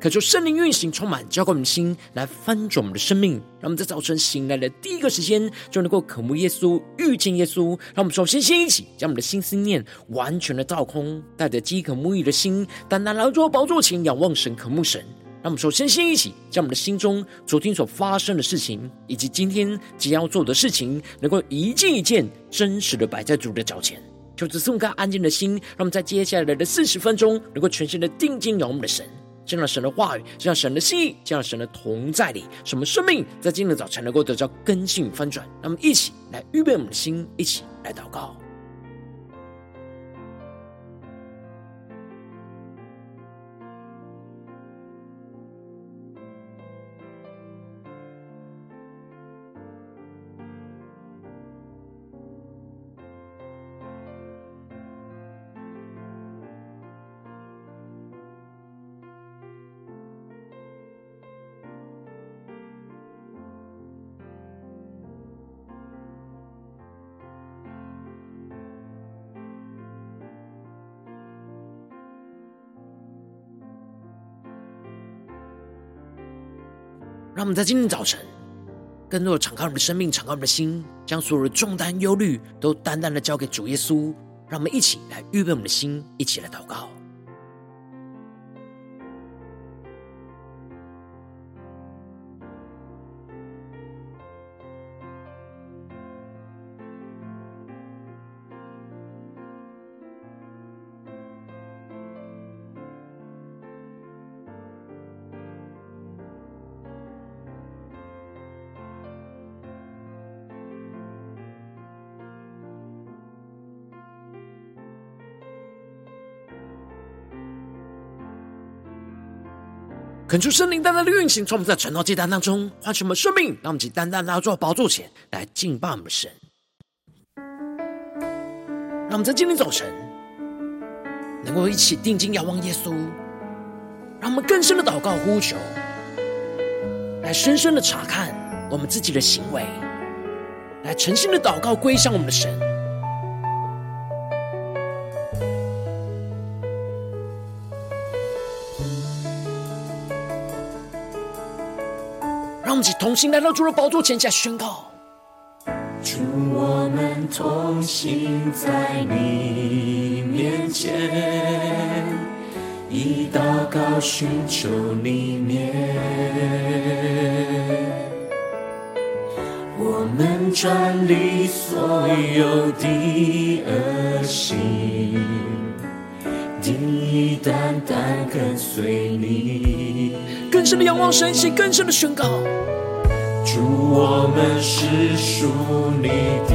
渴求圣灵运行，充满浇灌我们的心，来翻转我们的生命。让我们在早晨醒来的第一个时间，就能够渴慕耶稣、遇见耶稣。让我们首先先一起将我们的心思念完全的倒空，带着饥渴沐浴的心，单单来到宝座前仰望神、渴慕神。让我们首先先一起将我们的心中昨天所发生的事情，以及今天即将要做的事情，能够一件一件真实的摆在主的脚前。求主赐我们安静的心，让我们在接下来的四十分钟，能够全心的定睛仰望我们的神。见到神的话语，见到神的心意，见到神的同在里，什么生命在今日早晨能够得到更新翻转？那么一起来预备我们的心，一起来祷告。让我们在今天早晨，更多的敞开我们的生命，敞开我们的心，将所有的重担、忧虑都单单的交给主耶稣。让我们一起来预备我们的心，一起来祷告。恳求圣灵单单的运行，从我们在晨祷祭坛当中唤醒我们生命，让我们以单单来到宝座前来敬拜我们的神。让我们在今天早晨能够一起定睛仰望耶稣，让我们更深的祷告呼求，来深深的查看我们自己的行为，来诚心的祷告归向我们的神。们一起同心来到主的宝座前，下宣告：主，我们同行在你面前，以祷告寻求你面。我们转离所有的恶行，定单单跟随你。更深的仰望神，是更深的宣告。我们是属你的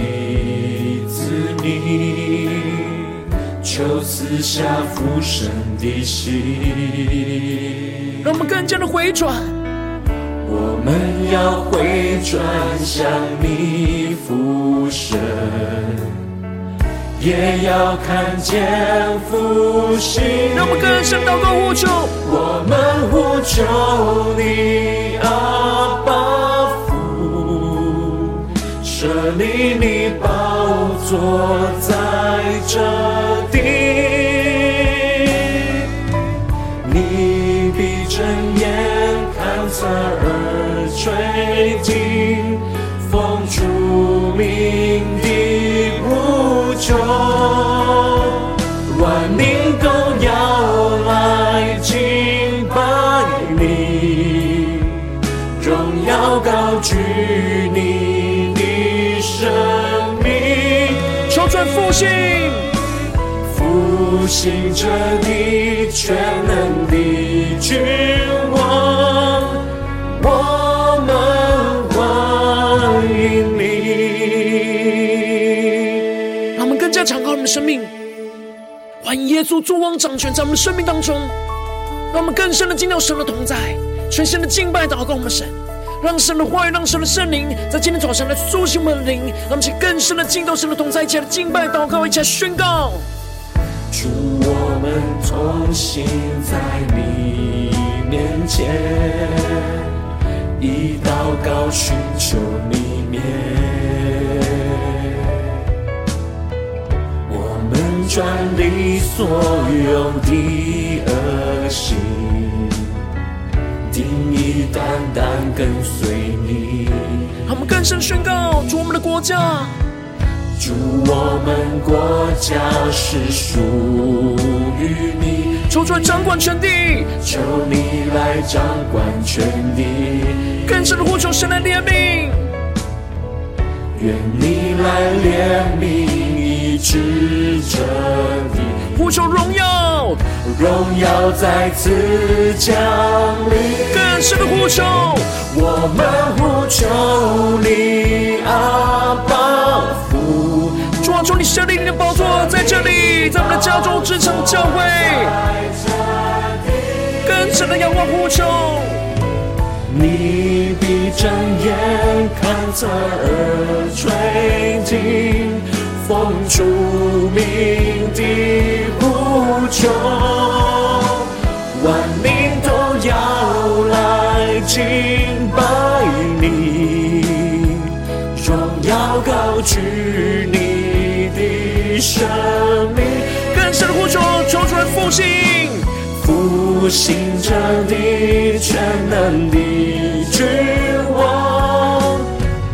子民，求赐下福生的心。让我们更加的回转，我们要回转向你复生，也要看见复兴。让我们更深祷告呼求，我们呼求你阿爸。这里你宝座在这地，你闭睁眼看侧耳垂听，奉主名复兴着你全能的君王，我们欢迎你。让我们更加敞开我们的生命，欢迎耶稣作王掌权在我们的生命当中，让我们更深的进入神的同在，全新的敬拜祷告我们神。让神的话语，让神的圣灵在今天早上来苏醒我们的灵，让我们去更深的进到神的同在，一起来敬拜、祷告，一起来宣告。主，我们同行在你面前，以祷告寻求你面。我们转离所有的恶行，定义单单跟随你。让我们更深宣告：主，我们的国家。主，我们国家是属于你，求主掌管全地，求你来掌管全地，更深的呼求神来怜悯，愿你来怜悯医治这地，呼求荣耀，荣耀再次降临，更深的呼求，我们呼求你阿爸。求你设立你的宝座在这里，在我们的家中、职场、教会，更深的仰望呼求。你闭着眼看侧耳垂听，奉主名的呼求，更深的呼求，求主来复兴，复兴这地全能的君王，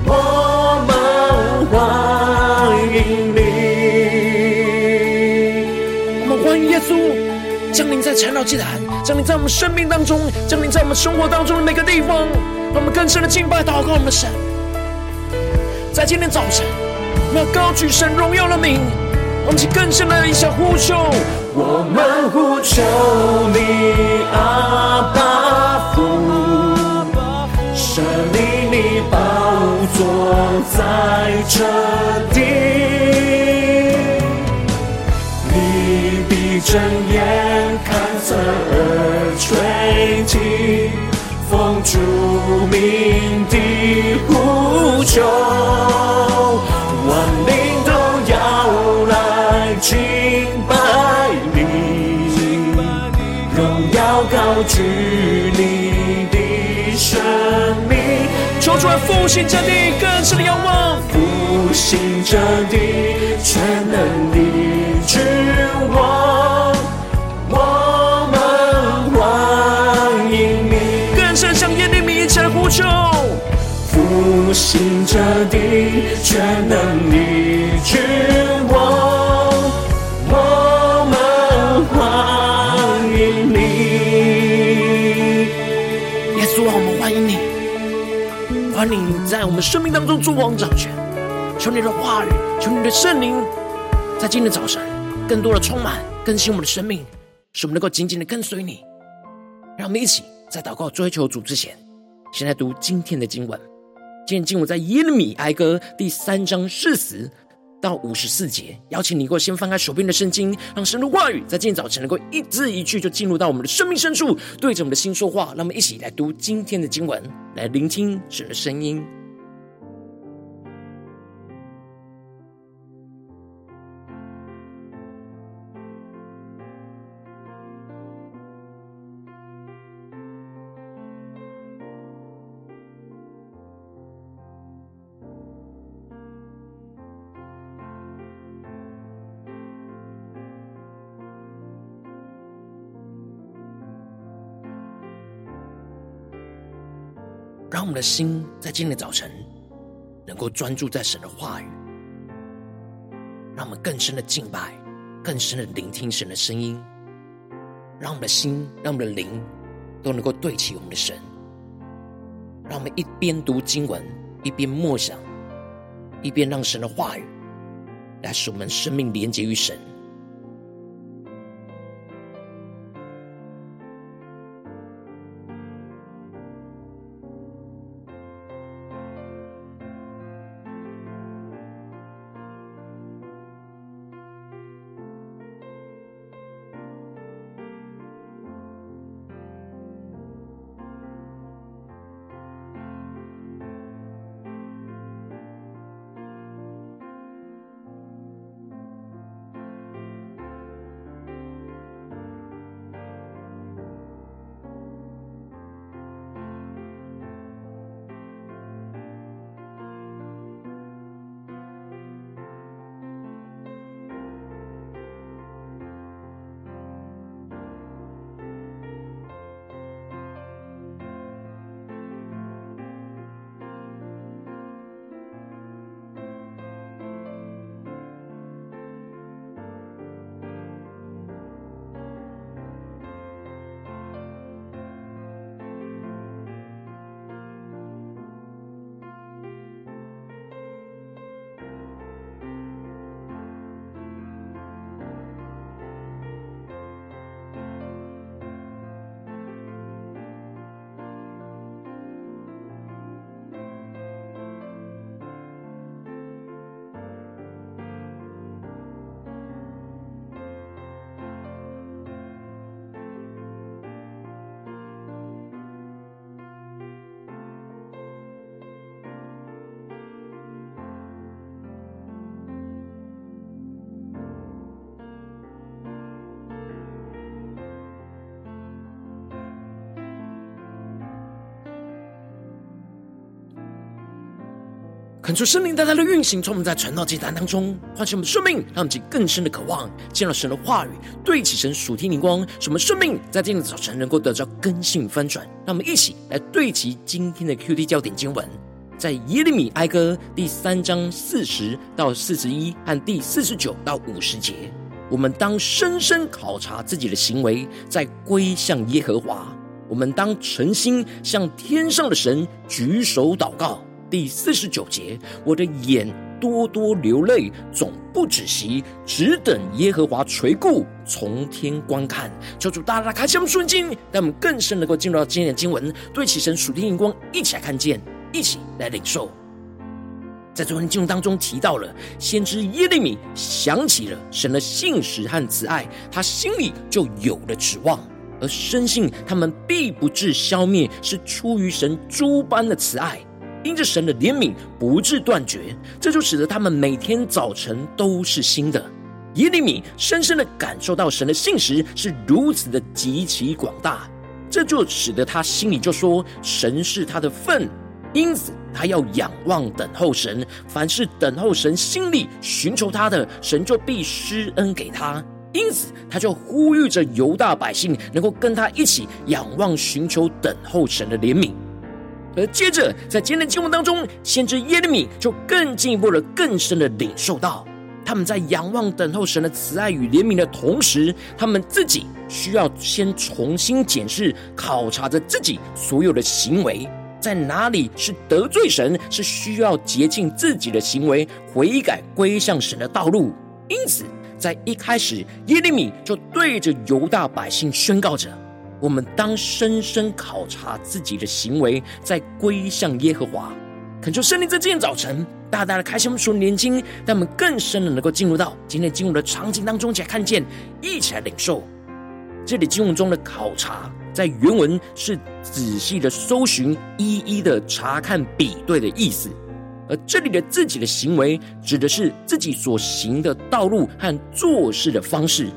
我们欢迎你。我们欢迎耶稣降临在晨祷祭坛，降临在我们生命当中，降临在我们生活当中的每个地方，让我们更深的敬拜祷告我们的神。在今天早晨，我们要高举神荣耀的名。我们起更深的一下呼求，我们呼求你阿爸父，设立你宝座在这地，你必睁眼看侧耳垂听，奉主名的呼求，举你的生命，求主来复兴这地，更深的仰望，复兴这地，全能的君王，我们欢迎你，更深向耶利米一起来呼求，复兴这地，全能的欢迎你在我们生命当中做王掌权，求你的话语，求你的圣灵，在今天早晨更多的充满更新我们的生命，使我们能够紧紧的跟随你。让我们一起在祷告追求主之前，先来读今天的经文。今天经文在耶利米哀歌第三章四十到五十四节，邀请你给我先翻开手边的圣经，让神的话语在今天早晨能够一字一句就进入到我们的生命深处，对着我们的心说话。让我们一起来读今天的经文，来聆听神的声音。我们的心在今天的早晨能够专注在神的话语，让我们更深的敬拜，更深的聆听神的声音，让我们的心，让我们的灵都能够对齐我们的神。让我们一边读经文，一边默想，一边让神的话语来使我们生命连接于神。恳求圣灵大大的运行，从我们在传道祭坛当中唤醒我们生命，让我们更深的渴望，见到神的话语，对齐神属天灵光，使我们生命在今天早晨能够得到更新翻转。让我们一起来对齐今天的 QD 焦点经文，在耶利米哀歌第三章四十到四十一和第四十九到五十节。我们当深深考察自己的行为，再归向耶和华。我们当诚心向天上的神举手祷告。第四十九节，我的眼多多流泪，总不止息，只等耶和华垂顾，从天观看。求主大大开箱瞬间，让我们更深能够进入到今天的经文，对齐神属天眼光，一起来看见，一起来领受。在昨天经文当中提到了，先知耶利米想起了神的信实和慈爱，他心里就有了指望，而深信他们必不致消灭，是出于神诸般的慈爱。因着神的怜悯不致断绝，这就使得他们每天早晨都是新的。耶利米深深的感受到神的信实是如此的极其广大，这就使得他心里就说：神是他的份，因此他要仰望等候神。凡是等候神、心里寻求他的，神就必施恩给他。因此，他就呼吁着犹大百姓能够跟他一起仰望、寻求、等候神的怜悯。而接着，在今天的经文当中，先知耶利米就更进一步的、更深的领受到，他们在仰望、等候神的慈爱与怜悯的同时，他们自己需要先重新检视、考察着自己所有的行为，在哪里是得罪神，是需要洁净自己的行为，悔改归向神的道路。因此，在一开始，耶利米就对着犹大百姓宣告着。我们当深深考察自己的行为，再归向耶和华。恳求圣灵在今天早晨大大的开心我们属灵眼睛，让我们更深的能够进入到今天经文的场景当中，一起来看见，一起来领受。这里经文中的考察，在原文是仔细的搜寻、一一的查看、比对的意思。而这里的自己的行为，指的是自己所行的道路和做事的方式。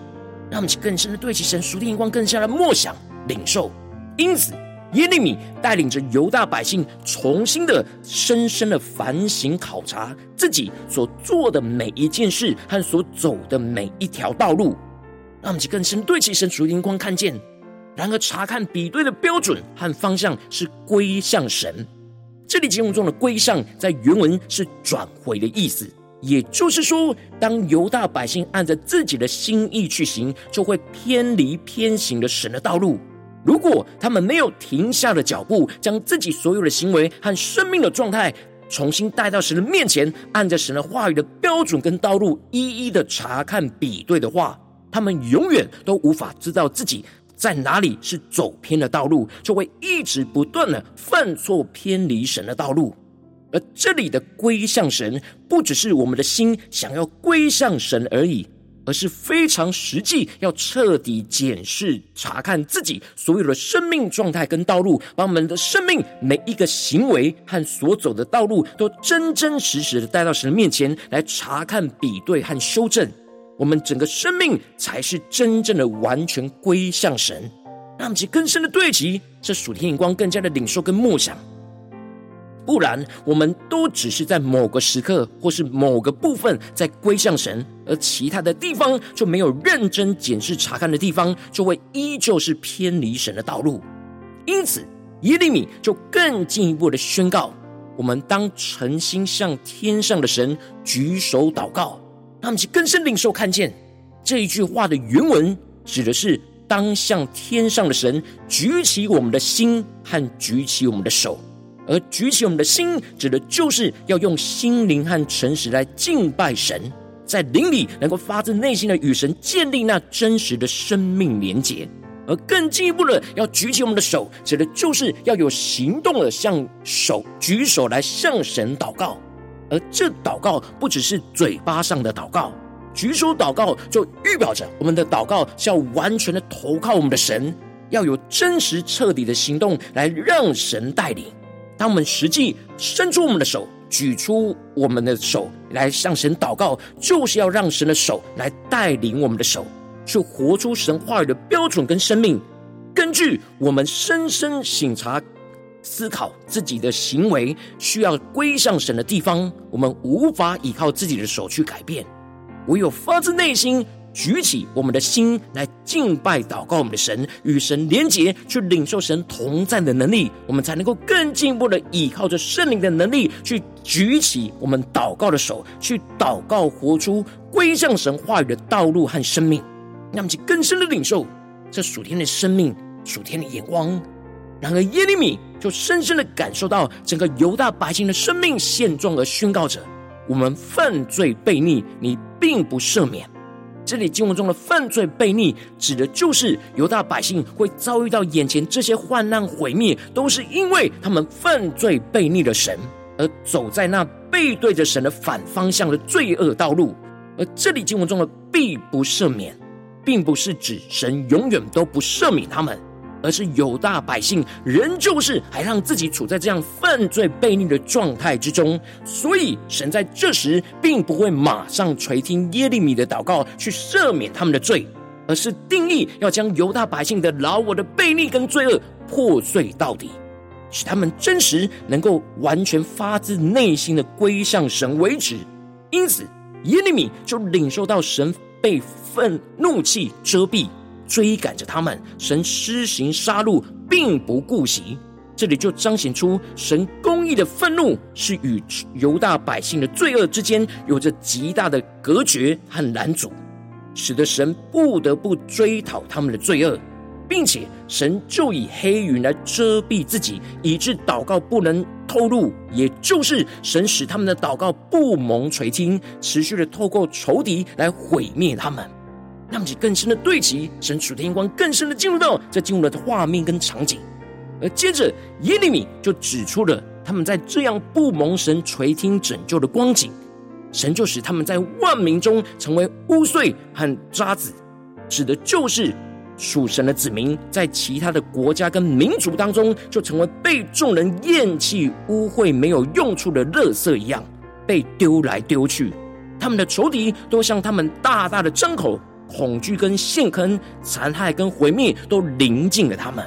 让我们更深的对齐神属天眼光，更加的默想。领受，因此耶利米带领着犹大百姓，重新的、深深的反省考察自己所做的每一件事和所走的每一条道路，让我们更深对齐神属灵光看见。然而，查看比对的标准和方向是归向神。这里经文中的“归向”在原文是转回的意思，也就是说，当犹大百姓按着自己的心意去行，就会偏离偏行的神的道路。如果他们没有停下的脚步，将自己所有的行为和生命的状态重新带到神的面前，按着神的话语的标准跟道路一一的查看比对的话，他们永远都无法知道自己在哪里是走偏的道路，就会一直不断的犯错偏离神的道路。而这里的归向神，不只是我们的心想要归向神而已。而是非常实际，要彻底检视、查看自己所有的生命状态跟道路，把我们的生命每一个行为和所走的道路，都真真实实的带到神的面前来查看、比对和修正。我们整个生命才是真正的完全归向神，让我们去更深的对齐，这属天眼光更加的领受跟默想。不然，我们都只是在某个时刻或是某个部分在归向神，而其他的地方就没有认真检视查看的地方，就会依旧是偏离神的道路。因此，耶利米就更进一步的宣告：我们当诚心向天上的神举手祷告。让我们去更深领受看见这一句话的原文，指的是当向天上的神举起我们的心和举起我们的手。而举起我们的心，指的就是要用心灵和诚实来敬拜神，在灵里能够发自内心的与神建立那真实的生命连结。而更进一步的，要举起我们的手，指的就是要有行动的向手举手来向神祷告。而这祷告不只是嘴巴上的祷告，举手祷告就预表着我们的祷告是要完全的投靠我们的神，要有真实彻底的行动来让神带领。当我们实际伸出我们的手，举出我们的手来向神祷告，就是要让神的手来带领我们的手，去活出神话语的标准跟生命。根据我们深深省察、思考自己的行为需要归向神的地方，我们无法依靠自己的手去改变，唯有发自内心举起我们的心来敬拜祷告我们的神，与神连结，去领受神同在的能力，我们才能够更进一步的依靠着圣灵的能力，去举起我们祷告的手，去祷告，活出归向神话语的道路和生命，让其更深的领受这属天的生命、属天的眼光。然而耶利米就深深的感受到整个犹大百姓的生命现状，而宣告着：我们犯罪悖逆，你并不赦免。这里经文中的犯罪悖逆，指的就是犹大百姓会遭遇到眼前这些患难毁灭，都是因为他们犯罪悖逆了神，而走在那背对着神的反方向的罪恶道路。而这里经文中的必不赦免，并不是指神永远都不赦免他们。而是犹大百姓仍旧是还让自己处在这样犯罪悖逆的状态之中，所以神在这时并不会马上垂听耶利米的祷告去赦免他们的罪，而是定义要将犹大百姓的老我的悖逆跟罪恶破碎到底，使他们真实能够完全发自内心的归向神为止。因此耶利米就领受到神被愤怒气遮蔽。追赶着他们，神施行杀戮，并不顾惜。这里就彰显出神公义的愤怒是与犹大百姓的罪恶之间有着极大的隔绝和拦阻，使得神不得不追讨他们的罪恶，并且神就以黑云来遮蔽自己，以致祷告不能透露。也就是神使他们的祷告不蒙垂听，持续的透过仇敌来毁灭他们。让其更深的对齐，神属天光更深的进入到这进入了的画面跟场景，而接着耶利米就指出了他们在这样不蒙神垂听拯救的光景，神就使他们在万民中成为污秽和渣滓，指的就是属神的子民在其他的国家跟民族当中就成为被众人厌弃、污秽、没有用处的垃圾一样，被丢来丢去，他们的仇敌都向他们大大的张口。恐惧跟陷坑、残害跟毁灭都临近了他们，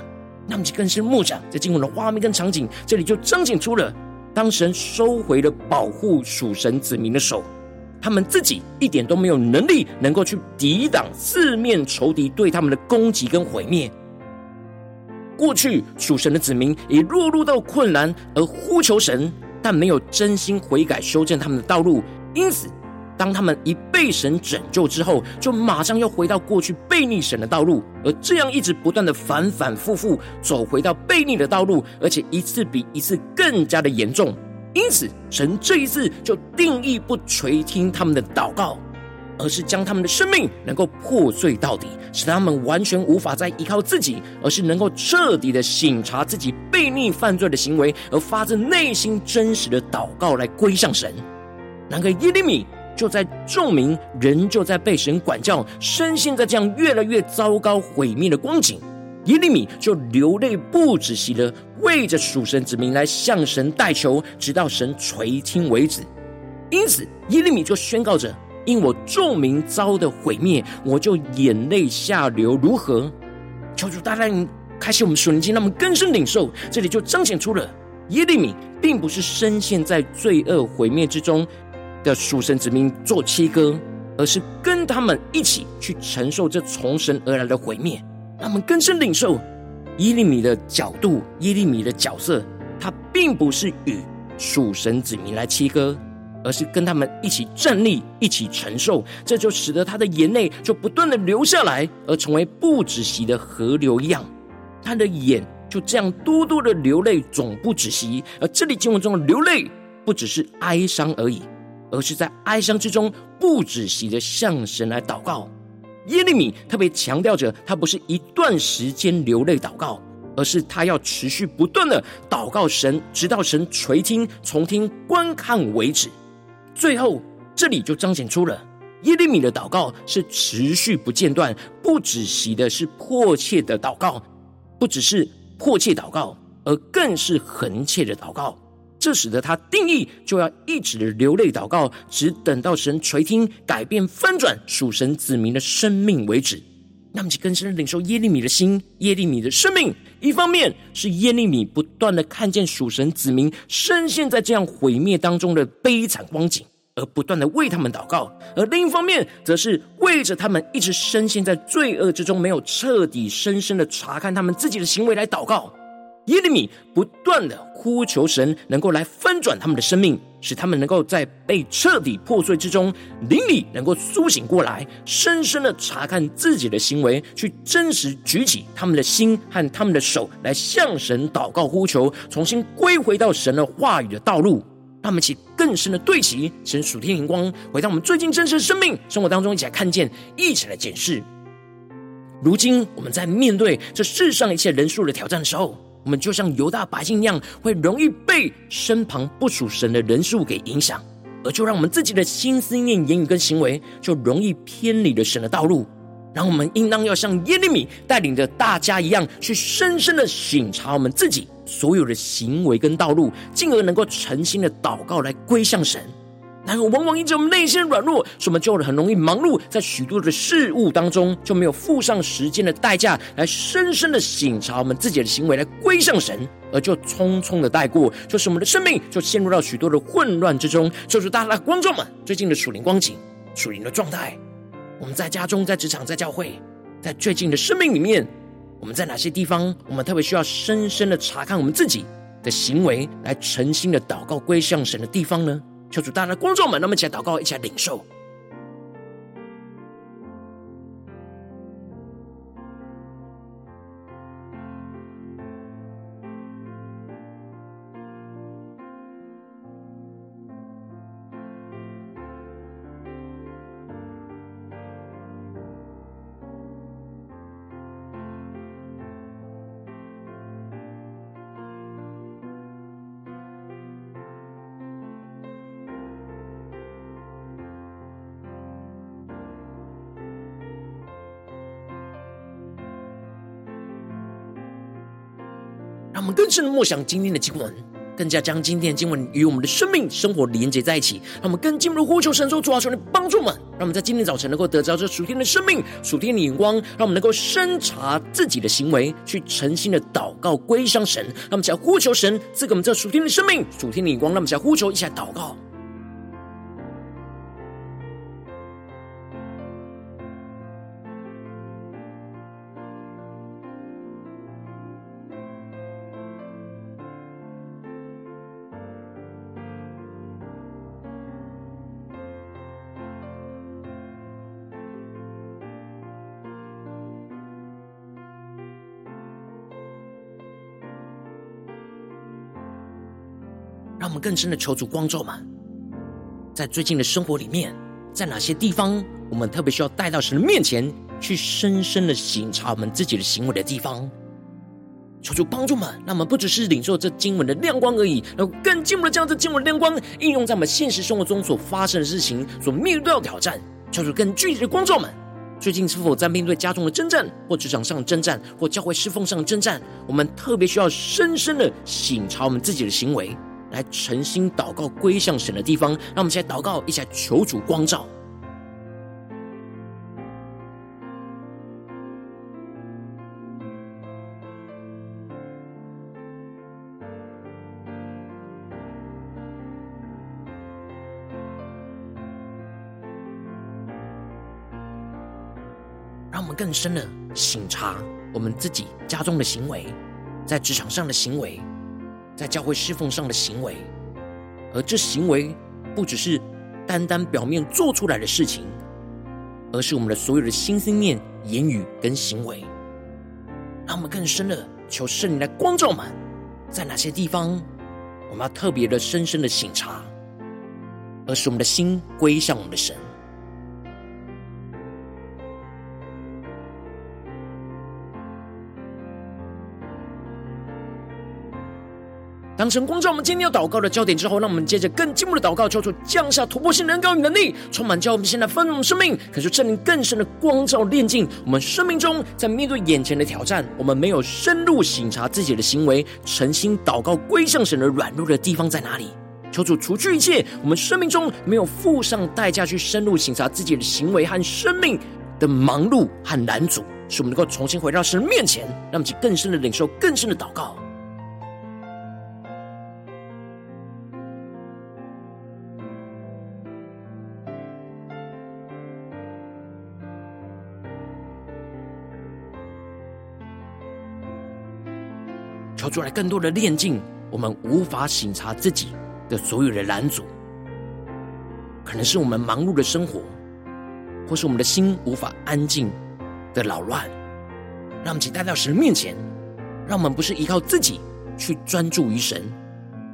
那么就更是默想在经文的画面跟场景，这里就彰显出了当神收回了保护属神子民的手，他们自己一点都没有能力能够去抵挡四面仇敌对他们的攻击跟毁灭。过去属神的子民也落入到困难而呼求神，但没有真心悔改修正他们的道路，因此。当他们一被神拯救之后，就马上要回到过去悖逆神的道路，而这样一直不断的反反复复走回到悖逆的道路，而且一次比一次更加的严重。因此，神这一次就定义不垂听他们的祷告，而是将他们的生命能够破碎到底，使他们完全无法再依靠自己，而是能够彻底的省察自己悖逆犯罪的行为，而发自内心真实的祷告来归向神。然而耶利米。就在众民人就在被神管教，深陷在这样越来越糟糕毁灭的光景，耶利米就流泪不止息的为着属神子民来向神代求，直到神垂听为止。因此，耶利米就宣告着：“因我众民遭的毁灭，我就眼泪下流。如何？求主大大开启我们属灵经，让我们更深领受。这里就彰显出了耶利米并不是深陷在罪恶毁灭之中。”的属神子民做切割，而是跟他们一起去承受这从神而来的毁灭。他们更深领受耶利米的角度，耶利米的角色，他并不是与属神子民来切割，而是跟他们一起站立，一起承受。这就使得他的眼泪就不断的流下来，而成为不止息的河流一样。他的眼就这样多多的流泪，总不止息。而这里经文中的流泪，不只是哀伤而已。而是在哀伤之中不止息的向神来祷告。耶利米特别强调着，他不是一段时间流泪祷告，而是他要持续不断的祷告神，直到神垂听、从听、观看为止。最后，这里就彰显出了耶利米的祷告是持续不间断、不止息的，是迫切的祷告，不只是迫切祷告，而更是恒切的祷告。这使得他定义就要一直的流泪祷告，只等到神垂听、改变、翻转属神子民的生命为止。让我们去更深的领受耶利米的心，耶利米的生命。一方面是耶利米不断的看见属神子民深陷在这样毁灭当中的悲惨光景，而不断的为他们祷告；而另一方面，则是为着他们一直深陷在罪恶之中，没有彻底深深的查看他们自己的行为来祷告。耶利米不断的呼求神，能够来翻转他们的生命，使他们能够在被彻底破碎之中，灵里能够苏醒过来，深深的查看自己的行为，去真实举起他们的心和他们的手，来向神祷告呼求，重新归回到神的话语的道路。让我们一起更深的对齐神属天灵光，回到我们最近真实的生命生活当中，一起来看见，一起来检视。如今我们在面对这世上一切人数的挑战的时候，我们就像犹大百姓一样，会容易被身旁不属神的人数给影响，而就让我们自己的心思念、言语跟行为，就容易偏离了神的道路。然后我们应当要像耶利米带领着大家一样，去深深的省察我们自己所有的行为跟道路，进而能够诚心的祷告来归向神。然而，往往因着我们内心软弱，使我们就很容易忙碌在许多的事物当中，就没有付上时间的代价来深深的省察我们自己的行为，来归向神，而就匆匆的带过，就是我们的生命就陷入到许多的混乱之中。就是大家的观众们最近的属灵光景、属灵的状态，我们在家中、在职场、在教会，在最近的生命里面，我们在哪些地方，我们特别需要深深的查看我们自己的行为，来诚心的祷告归向神的地方呢？求主，大家的观众们，那么一起来祷告，一起来领受。默想今天的经文，更加将今天的经文与我们的生命生活连接在一起。让我们更进入呼求神说：“主啊，求你帮助我们，让我们在今天早晨能够得着这属天的生命、属天的眼光，让我们能够深察自己的行为，去诚心的祷告归向神。让我们起来呼求神赐给我们这属天的生命、属天的眼光。让我们起来呼求，一起来祷告。”让我们更深的求主光照们，在最近的生活里面，在哪些地方，我们特别需要带到神的面前，去深深的省察我们自己的行为的地方。求主帮助们，让我们不只是领受这经文的亮光而已，然后更进一步的将这经文的亮光应用在我们现实生活中所发生的事情，所面对的挑战。求主更具体的光照们，最近是否在面对家中的征战，或职场上的征战，或教会侍奉上的征战？我们特别需要深深的省察我们自己的行为。来诚心祷告归向神的地方，让我们现在祷告，一起来求主光照。让我们更深的省察我们自己家中的行为，在职场上的行为。在教会侍奉上的行为，而这行为不只是单单表面做出来的事情，而是我们的所有的心思念、言语跟行为。让我们更深的求圣灵来光照我们，在哪些地方我们要特别的深深的省察，而使我们的心归向我们的神。当神光照我们今天要祷告的焦点之后，让我们接着更进步的祷告，求主降下突破性能高与能力，充满叫我们现在丰盛生命，可是圣灵更深的光照炼净我们生命中，在面对眼前的挑战，我们没有深入省察自己的行为，诚心祷告归向神的软弱的地方在哪里？求主除去一切我们生命中没有付上代价去深入省察自己的行为和生命的忙碌和拦阻，使我们能够重新回到神面前，让我们更深的领受、更深的祷告。求出来更多的炼净我们无法省察自己的所有的拦阻，可能是我们忙碌的生活，或是我们的心无法安静的扰乱，让我们请带到神面前，让我们不是依靠自己去专注于神，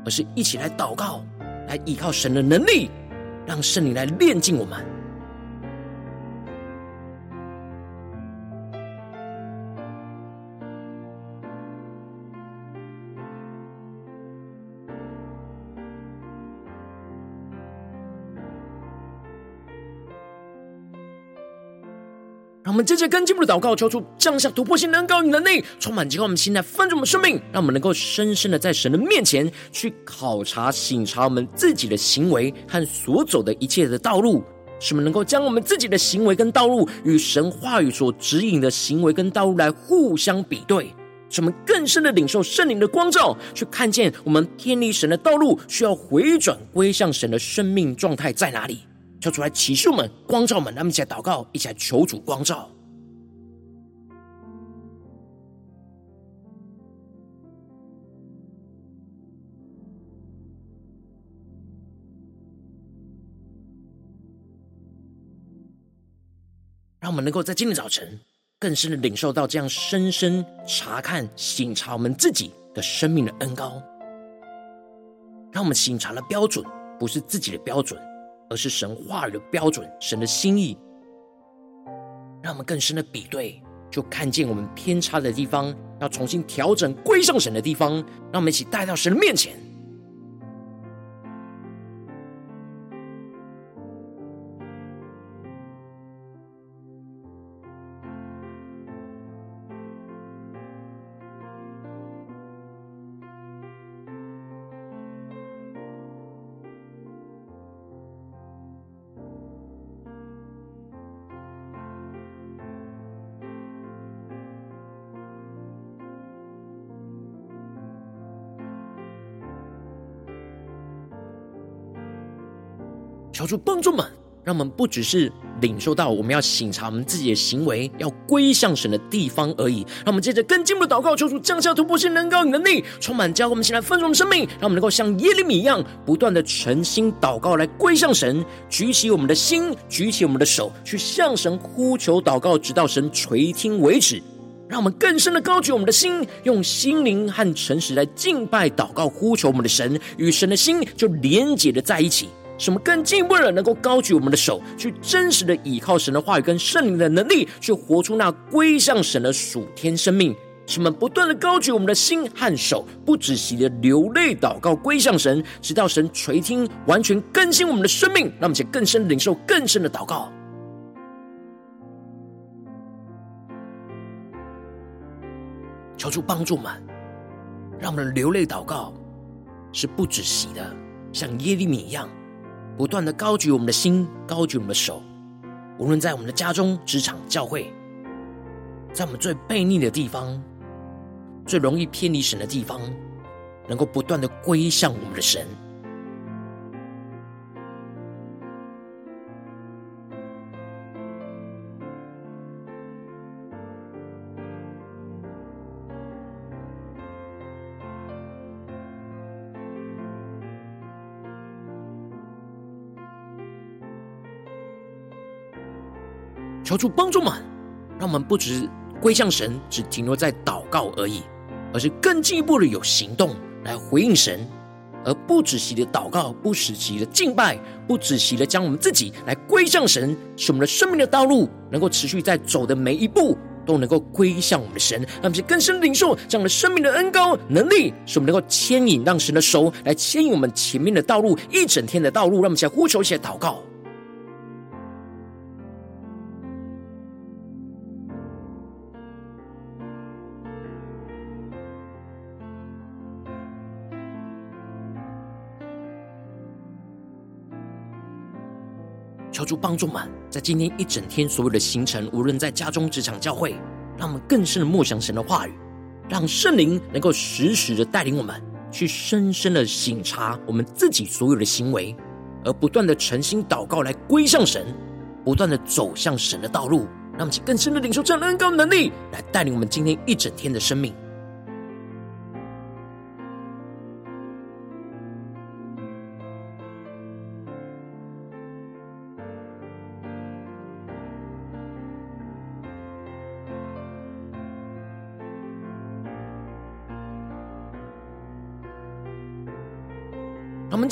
而是一起来祷告，来依靠神的能力，让圣灵来炼净我们。我们接着跟进一步的祷告，求出降下突破性能高与能力，充满激发我们心来翻转我们生命，让我们能够深深的在神的面前去考察、省察我们自己的行为和所走的一切的道路，使我们能够将我们自己的行为跟道路与神话语所指引的行为跟道路来互相比对，使我们更深的领受圣灵的光照，去看见我们偏离神的道路，需要回转归向神的生命状态在哪里。求主来启示我们、光照我们，让我们一起来祷告，一起来求主光照。让我们能够在今天早晨更深的领受到这样深深查看、省察我们自己的生命的恩膏。让我们省察的标准不是自己的标准。而是神话语的标准，神的心意，让我们更深的比对，就看见我们偏差的地方，要重新调整归向神的地方，让我们一起带到神的面前。求主帮助们，让我们不只是领受到我们要省察我们自己的行为，要归向神的地方而已。让我们接着更进一步的祷告，求主降下突破性、能高能力，充满教会我们现在丰盛的生命，让我们能够像耶利米一样，不断的诚心祷告来归向神，举起我们的心，举起我们的手，去向神呼求祷告，直到神垂听为止。让我们更深的高举我们的心，用心灵和诚实来敬拜祷告，呼求我们的神，与神的心就连结的在一起。什么更进一步的能够高举我们的手，去真实的倚靠神的话语跟圣灵的能力，去活出那归向神的属天生命。什么不断的高举我们的心和手，不止息的流泪祷告归向神，直到神垂听，完全更新我们的生命，让我们且更深领受更深的祷告。求主帮助我们，让我们流泪祷告是不止息的，像耶利米一样。不断的高举我们的心，高举我们的手，无论在我们的家中、职场、教会，在我们最悖逆的地方、最容易偏离神的地方，能够不断的归向我们的神。求主帮助们，让我们不只归向神，只停留在祷告而已，而是更进一步的有行动来回应神，而不止息的祷告，不止息的敬拜，不止息的将我们自己来归向神，使我们的生命的道路能够持续在走的每一步都能够归向我们的神，让我们更深领受这样的生命的恩膏能力，使我们能够牵引，让神的手来牵引我们前面的道路，一整天的道路，让我们先呼求，先祷告。求主帮助们，在今天一整天所有的行程，无论在家中、职场、教会，让我们更深的默想神的话语，让圣灵能够时时的带领我们去深深的省察我们自己所有的行为，而不断的诚心祷告来归向神，不断的走向神的道路，让我们更深的领受这样的恩膏能力，来带领我们今天一整天的生命。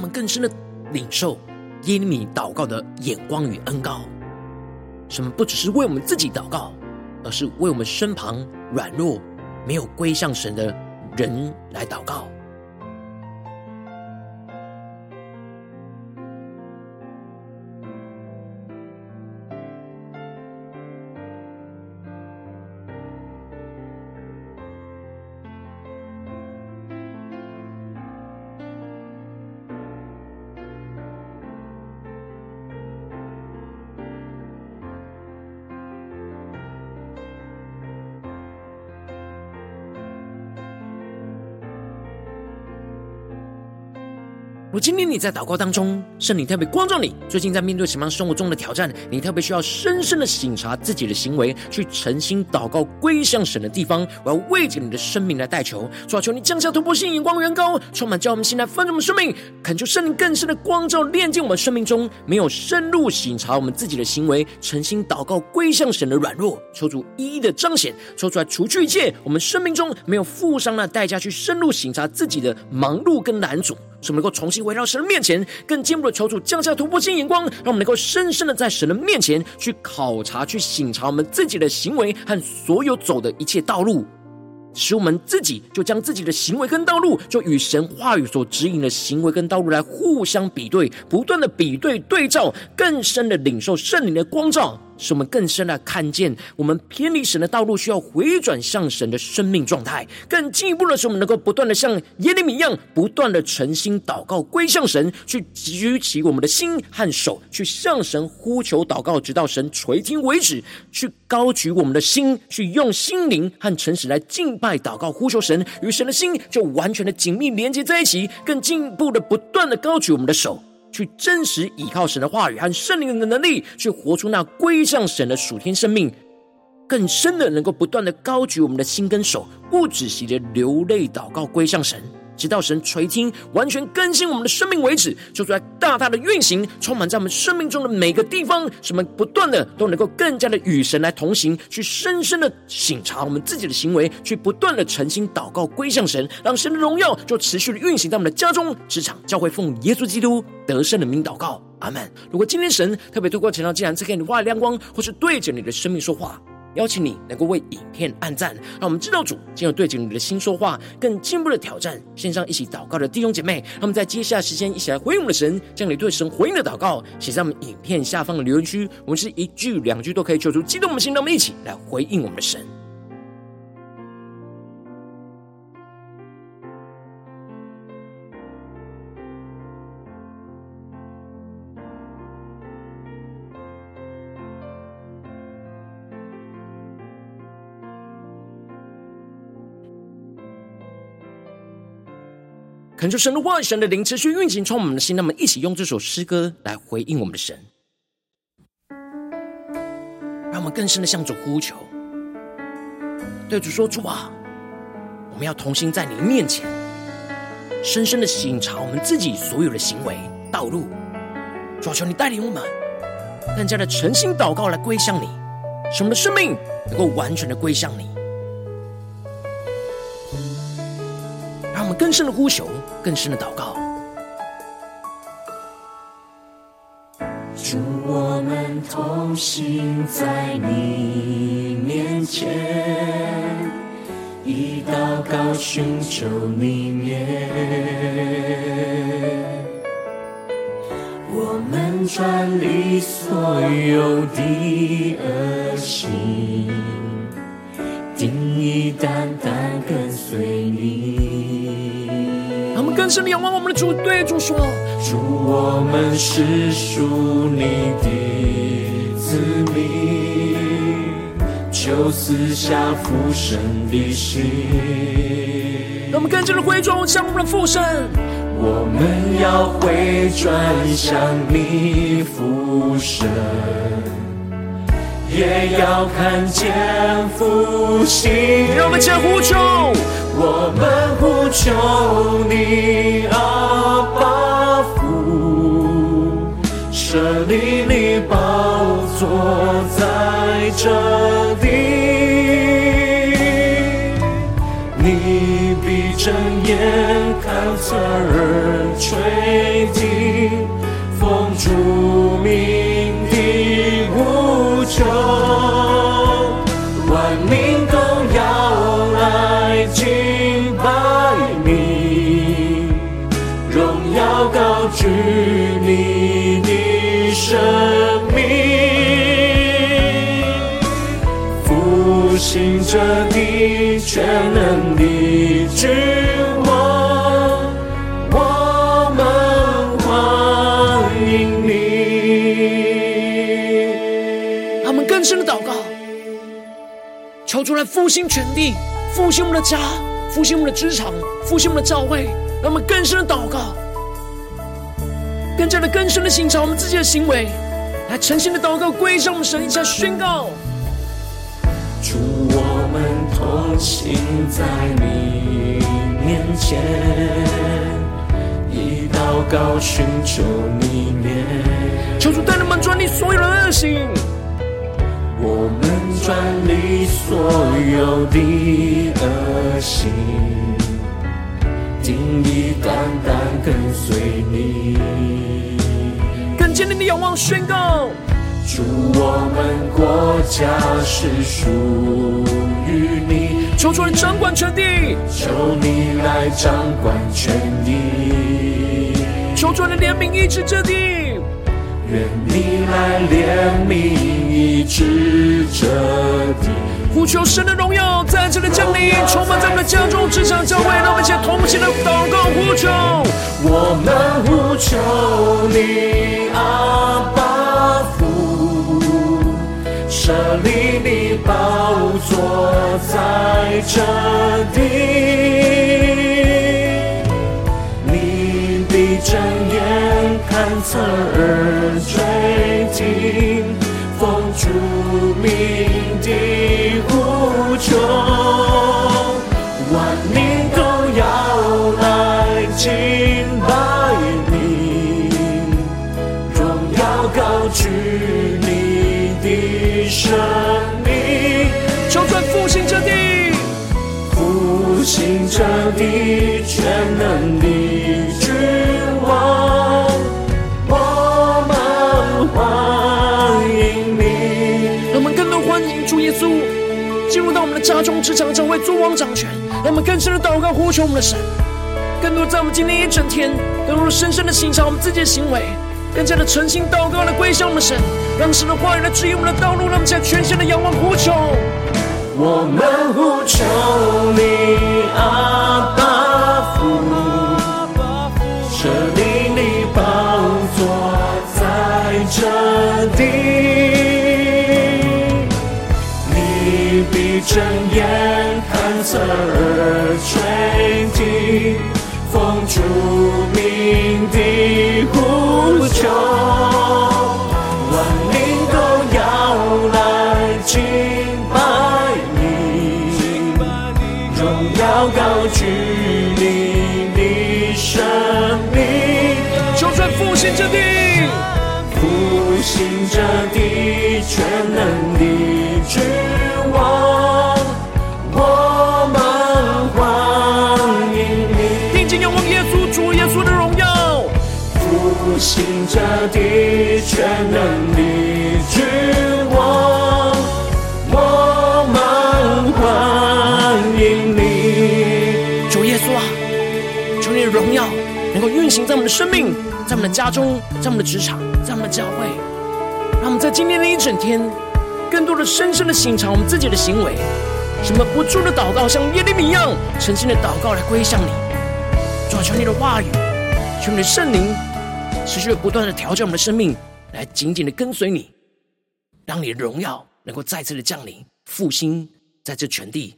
我们更深的领受耶利米祷告的眼光与恩膏，什么不只是为我们自己祷告，而是为我们身旁软弱、没有归向神的人来祷告。今天你在祷告当中，圣灵特别光照你，最近在面对什么样生活中的挑战？你特别需要深深的省察自己的行为，去诚心祷告归向神的地方。我要为着你的生命来代求，主啊，求你降下突破性眼光，远高，充满叫我们心来分盛我们生命，恳求圣灵更深的光照，炼净我们生命中没有深入省察我们自己的行为，诚心祷告归向神的软弱，求主一一的彰显，求出来除去一切我们生命中没有付上那代价去深入省察自己的忙碌跟难阻。使我们能够重新回到神的面前，更进一步的求主降下突破性眼光，让我们能够深深的在神的面前去考察、去省察我们自己的行为和所有走的一切道路，使我们自己就将自己的行为跟道路，就与神话语所指引的行为跟道路来互相比对，不断的比对对照，更深的领受圣灵的光照。使我们更深的看见，我们偏离神的道路，需要回转向神的生命状态。更进一步的是，我们能够不断的像耶利米一样，不断的诚心祷告，归向神，去举起我们的心和手，去向神呼求祷告，直到神垂听为止。去高举我们的心，去用心灵和诚实来敬拜祷告，呼求神，与神的心就完全的紧密连接在一起。更进一步的，不断的高举我们的手。去真实依靠神的话语和圣灵的能力，去活出那归向神的属天生命，更深的能够不断的高举我们的心跟手，不止息的流泪祷告归向神。直到神垂听，完全更新我们的生命为止，就在大大的运行，充满在我们生命中的每个地方，使我们不断的都能够更加的与神来同行，去深深的省察我们自己的行为，去不断的诚心祷告归向神，让神的荣耀就持续的运行在我们的家中、职场、教会，奉耶稣基督得胜的名祷告，阿门。如果今天神特别透过晨祷，既然赐给你话语亮光，或是对着你的生命说话。邀请你能够为影片按赞，让我们知道主进入对着你的心说话，更进一步的挑战。线上一起祷告的弟兄姐妹，让我们在接下来时间一起来回应我们的神，将你对神回应的祷告写在我们影片下方的留言区。我们是一句两句都可以求出激动我们的心，让我们一起来回应我们的神。恳求神的话、神的灵持续运行，充满我们的心。那么，一起用这首诗歌来回应我们的神，让我们更深的向主呼求，对主说：“主啊，我们要同心在你面前，深深的省察我们自己所有的行为道路。主啊，求你带领我们，更加的诚心祷告来归向你，使我们的生命能够完全的归向你。更深的呼求，更深的祷告。祝我们同行在你面前，以祷告寻求你面。我们转离所有的恶行，定意单单跟随你。更深的仰望我们的主，对主说。主，我们是属你的子民，求赐下父神的心。让我们更加的回转向我们的父神，我们要回转向你父神，也要看见复兴。让我们前呼求，我们呼求你，阿爸父，设立你宝座在这地，你闭睁眼看侧耳垂听，奉主名的呼求，举你的生命，复兴这地全能的君王，我们欢迎你。让我们更深的祷告，求主来复兴全地，复兴我们的家，复兴我们的职场，复兴我们的教会。让我们更深的祷告，更加的更深的省察我们自己的行为，来诚心的祷告，归向我们神，一下宣告。祝我们同行在你面前，以祷告寻求你面。求主带领我们转离所有的恶行，我们转离所有的恶行，定意单单跟随你。更坚定的仰望宣告。祝我们国家是属于你，求主来掌管全地，求你来掌管全地，求主来怜悯医治这地，愿你来怜悯医治这地。呼求神的荣耀在这里降临，充满在我们的家中、职场、教会，让我们一起同心的祷告呼求。我们呼求你，阿爸父，设立你宝座在这地，你闭睁眼看侧耳垂听，奉主名这地全能的君王，我们欢迎你。让我们更多欢迎主耶稣进入到我们的家中、职场、教会，作王掌权。让我们更深的祷告呼求我们的神，更多在我们今天一整天，更多深深的省察我们自己的行为，更加的诚心祷告来归向我们的神，让神的话语来指引我们的道路，让我们在全心的仰望呼求。我们呼求你，阿爸父，设立你宝座在这地，你闭睁眼看侧耳垂听，奉主名的呼求，复兴着的全能的君王，我们欢迎你。主耶稣啊，求你的荣耀能够运行在我们的生命，在我们的家中，在我们的职场，在我们的教会，让我们在今天的一整天，更多的深深的省察我们自己的行为，什么不住的祷告，像耶利米一样诚心的祷告来归向你。主啊，求你的话语，求你的圣灵持续不断的调整我们的生命，来紧紧的跟随你，让你的荣耀能够再次的降临，复兴在这全地。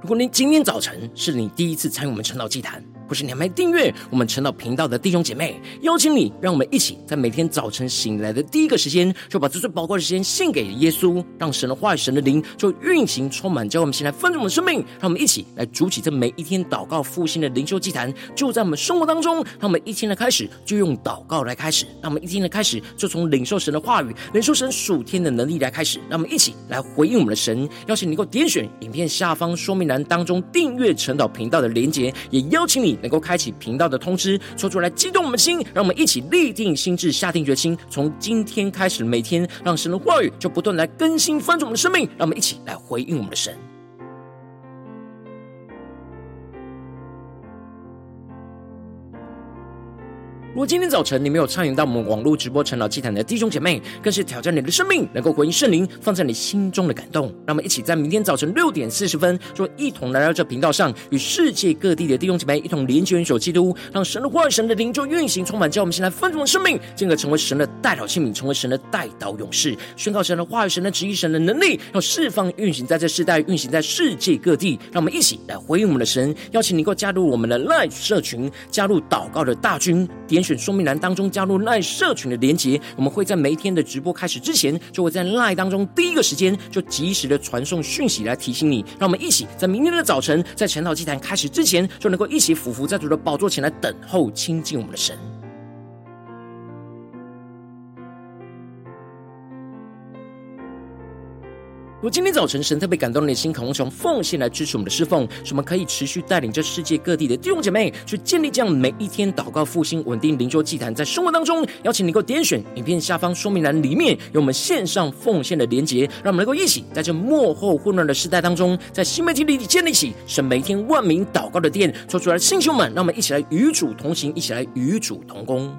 如果你今天早晨是你第一次参与我们晨祷祭坛，或是你还没订阅我们晨祷频道的弟兄姐妹，邀请你，让我们一起在每天早晨醒来的第一个时间，就把这最宝贵的时间献给耶稣，让神的话语、神的灵就运行充满，叫我们先来分盛的生命。让我们一起来筑起这每一天祷告复兴的灵修祭坛，就在我们生活当中。让我们一天的开始就用祷告来开始，让我们一天的开始就从领受神的话语、领受神属天的能力来开始。让我们一起来回应我们的神。邀请你能够点选影片下方说明栏当中订阅陈祷频道的连结，也邀请你能够开启频道的通知，说出来激动我们的心，让我们一起立定心智，下定决心，从今天开始每天，让神的话语就不断来更新翻转我们的生命，让我们一起来回应我们的神。如果今天早晨你没有参与到我们网络直播晨祷祭坛的弟兄姐妹，更是挑战你的生命，能够回应圣灵放在你心中的感动。让我们一起在明天早晨六点四十分，就一同来到这频道上，与世界各地的弟兄姐妹一同连接、元首基督，让神的话语、神的灵就运行充满，叫我们现在分盛生命，进而成为神的代祷器皿，成为神的代祷勇士，宣告神的话语、神的旨意、神的能力，要释放运行在这世代，运行在世界各地。让我们一起来回应我们的神，邀请你能够加入我们的 Live 社群，加入祷告的大军，点。选说明栏当中加入赖社群的连结，我们会在每一天的直播开始之前，就会在赖当中第一个时间就及时的传送讯息来提醒你。让我们一起在明天的早晨，在晨祷祭坛开始之前，就能够一起俯伏在主的宝座前来等候亲近我们的神。如果今天早晨神特别感动你的心，渴望从奉献来支持我们的侍奉，使我们可以持续带领着世界各地的弟兄姐妹去建立这样每一天祷告复兴稳定灵修祭坛，在生活当中，邀请你能够点选影片下方说明栏里面有我们线上奉献的连结，让我们能够一起在这幕后混乱的时代当中，在新媒体里建立起神每一天万名祷告的殿，说出来的弟兄们，让我们一起来与主同行，一起来与主同工。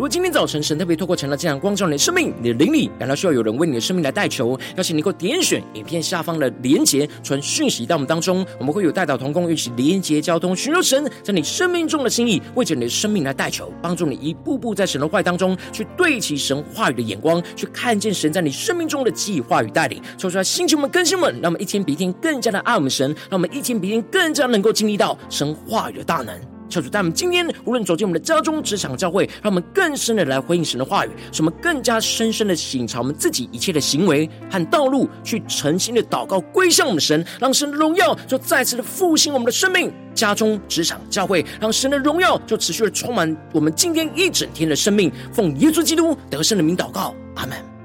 如果今天早晨神特别透过成了这样光照你的生命，你的灵里感到需要有人为你的生命来代求，邀请你能够点选影片下方的连结，传讯息到我们当中，我们会有代祷同工，一起连结交通，寻求神在你生命中的心意，为着你的生命来代求，帮助你一步步在神的话语当中去对齐神话语的眼光，去看见神在你生命中的计划与带领，说出来，星球们、更新们，让我们一天比一天更加的爱我们神，让我们一天比一天更加能够经历到神话语的大能。求主带我们今天无论走进我们的家中、职场、教会，让我们更深的来回应神的话语，使我们更加深深的省察我们自己一切的行为和道路，去诚心的祷告归向我们的神，让神的荣耀就再次的复兴我们的生命、家中、职场、教会，让神的荣耀就持续的充满我们今天一整天的生命。奉耶稣基督得胜的名祷告，阿门。